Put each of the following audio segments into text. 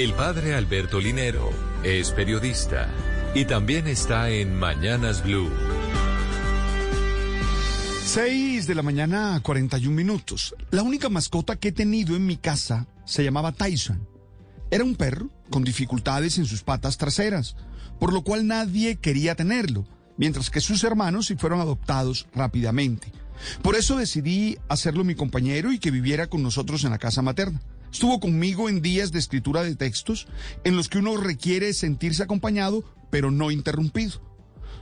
El padre Alberto Linero es periodista y también está en Mañanas Blue. 6 de la mañana, 41 minutos. La única mascota que he tenido en mi casa se llamaba Tyson. Era un perro con dificultades en sus patas traseras, por lo cual nadie quería tenerlo, mientras que sus hermanos sí fueron adoptados rápidamente. Por eso decidí hacerlo mi compañero y que viviera con nosotros en la casa materna. Estuvo conmigo en días de escritura de textos en los que uno requiere sentirse acompañado, pero no interrumpido.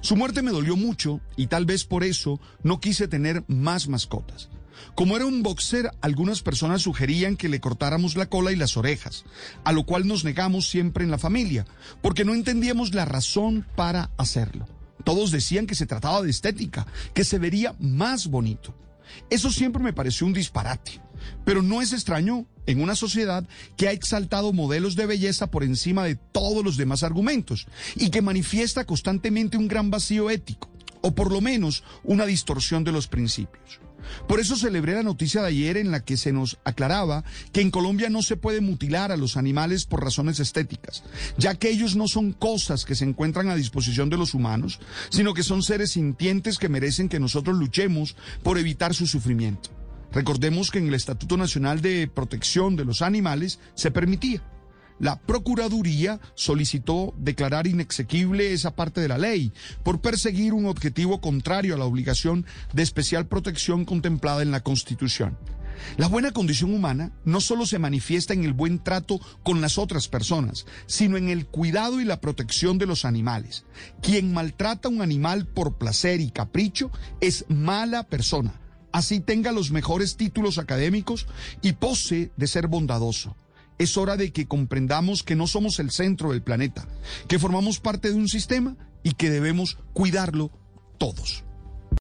Su muerte me dolió mucho y tal vez por eso no quise tener más mascotas. Como era un boxer, algunas personas sugerían que le cortáramos la cola y las orejas, a lo cual nos negamos siempre en la familia, porque no entendíamos la razón para hacerlo. Todos decían que se trataba de estética, que se vería más bonito. Eso siempre me pareció un disparate. Pero no es extraño en una sociedad que ha exaltado modelos de belleza por encima de todos los demás argumentos y que manifiesta constantemente un gran vacío ético, o por lo menos una distorsión de los principios. Por eso celebré la noticia de ayer en la que se nos aclaraba que en Colombia no se puede mutilar a los animales por razones estéticas, ya que ellos no son cosas que se encuentran a disposición de los humanos, sino que son seres sintientes que merecen que nosotros luchemos por evitar su sufrimiento. Recordemos que en el Estatuto Nacional de Protección de los Animales se permitía la Procuraduría solicitó declarar inexequible esa parte de la ley por perseguir un objetivo contrario a la obligación de especial protección contemplada en la Constitución. La buena condición humana no solo se manifiesta en el buen trato con las otras personas, sino en el cuidado y la protección de los animales. Quien maltrata a un animal por placer y capricho es mala persona, así tenga los mejores títulos académicos y pose de ser bondadoso es hora de que comprendamos que no somos el centro del planeta, que formamos parte de un sistema y que debemos cuidarlo todos.